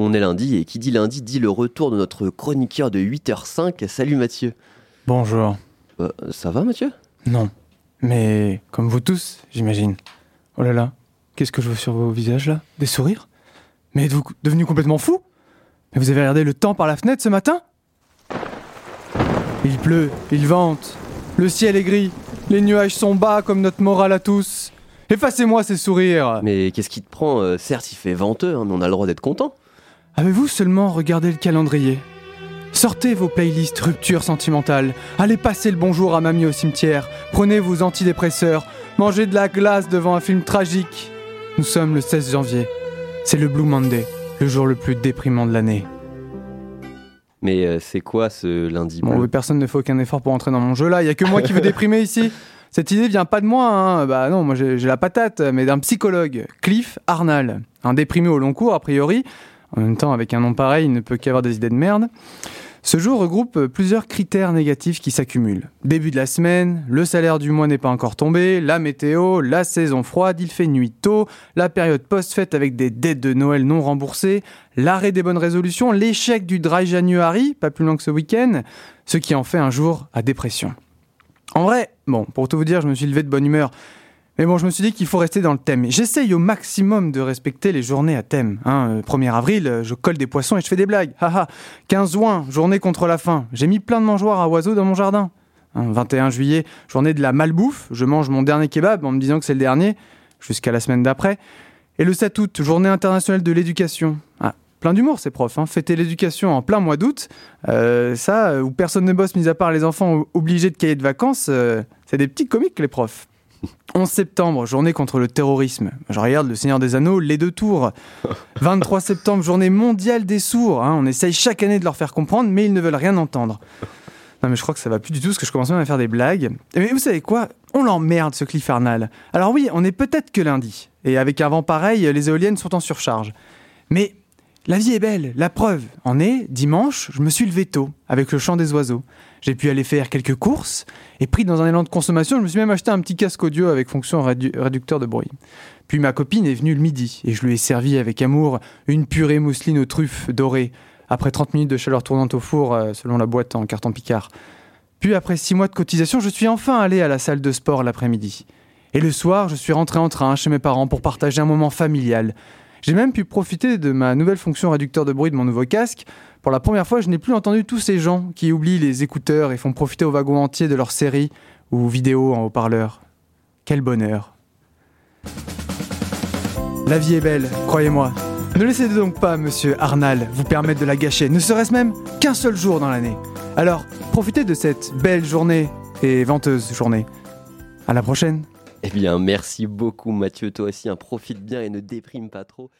On est lundi et qui dit lundi dit le retour de notre chroniqueur de 8h05. Salut Mathieu. Bonjour. Euh, ça va Mathieu? Non. Mais comme vous tous, j'imagine. Oh là là, qu'est-ce que je vois sur vos visages là? Des sourires? Mais êtes-vous devenu complètement fou Mais vous avez regardé le temps par la fenêtre ce matin? Il pleut, il vente, le ciel est gris, les nuages sont bas comme notre morale à tous. Effacez-moi ces sourires Mais qu'est-ce qui te prend? Euh, Certes, il fait venteux, hein, mais on a le droit d'être content. Avez-vous seulement regardé le calendrier? Sortez vos playlists rupture sentimentale, allez passer le bonjour à mamie au cimetière, prenez vos antidépresseurs, mangez de la glace devant un film tragique. Nous sommes le 16 janvier. C'est le Blue Monday, le jour le plus déprimant de l'année. Mais euh, c'est quoi ce lundi Bon, bleu oui, personne ne fait aucun effort pour entrer dans mon jeu là, il y a que moi qui veux déprimer ici. Cette idée vient pas de moi, hein. bah non, moi j'ai la patate, mais d'un psychologue, Cliff Arnall, un déprimé au long cours a priori. En même temps, avec un nom pareil, il ne peut qu'avoir des idées de merde. Ce jour regroupe plusieurs critères négatifs qui s'accumulent. Début de la semaine, le salaire du mois n'est pas encore tombé, la météo, la saison froide, il fait nuit tôt, la période post-fête avec des dettes de Noël non remboursées, l'arrêt des bonnes résolutions, l'échec du dry January, pas plus long que ce week-end, ce qui en fait un jour à dépression. En vrai, bon, pour tout vous dire, je me suis levé de bonne humeur. Mais bon, je me suis dit qu'il faut rester dans le thème. J'essaye au maximum de respecter les journées à thème. Hein, euh, 1er avril, euh, je colle des poissons et je fais des blagues. Haha. 15 juin, journée contre la faim. J'ai mis plein de mangeoires à oiseaux dans mon jardin. Hein, 21 juillet, journée de la malbouffe. Je mange mon dernier kebab en me disant que c'est le dernier, jusqu'à la semaine d'après. Et le 7 août, journée internationale de l'éducation. Ah, plein d'humour ces profs. Hein. Fêter l'éducation en plein mois d'août, euh, ça, où personne ne bosse, mis à part les enfants obligés de cahiers de vacances, c'est des petits comiques les profs. 11 septembre, journée contre le terrorisme. Je regarde Le Seigneur des Anneaux, les deux tours. 23 septembre, journée mondiale des sourds. hein. On essaye chaque année de leur faire comprendre, mais ils ne veulent rien entendre. Non mais je crois que ça va plus du tout, parce que je commence même à faire des blagues. Mais vous savez quoi? On l'emmerde ce Cliff Arnall. Alors oui, on est peut-être que lundi. Et avec un vent pareil, les éoliennes sont en surcharge. Mais la vie est belle, la preuve en est, dimanche, je me suis levé tôt, avec le chant des oiseaux. J'ai pu aller faire quelques courses, et pris dans un élan de consommation, je me suis même acheté un petit casque audio avec fonction rédu- réducteur de bruit. Puis ma copine est venue le midi, et je lui ai servi avec amour une purée mousseline aux truffes dorées, après 30 minutes de chaleur tournante au four, euh, selon la boîte en carton Picard. Puis après 6 mois de cotisation, je suis enfin allé à la salle de sport l'après-midi. Et le soir, je suis rentré en train chez mes parents pour partager un moment familial. J'ai même pu profiter de ma nouvelle fonction réducteur de bruit de mon nouveau casque. Pour la première fois, je n'ai plus entendu tous ces gens qui oublient les écouteurs et font profiter au wagon entier de leurs séries ou vidéos en haut-parleur. Quel bonheur. La vie est belle, croyez-moi. Ne laissez donc pas, monsieur Arnal, vous permettre de la gâcher, ne serait-ce même qu'un seul jour dans l'année. Alors, profitez de cette belle journée et venteuse journée. À la prochaine. Eh bien, merci beaucoup Mathieu, toi aussi, hein, profite bien et ne déprime pas trop.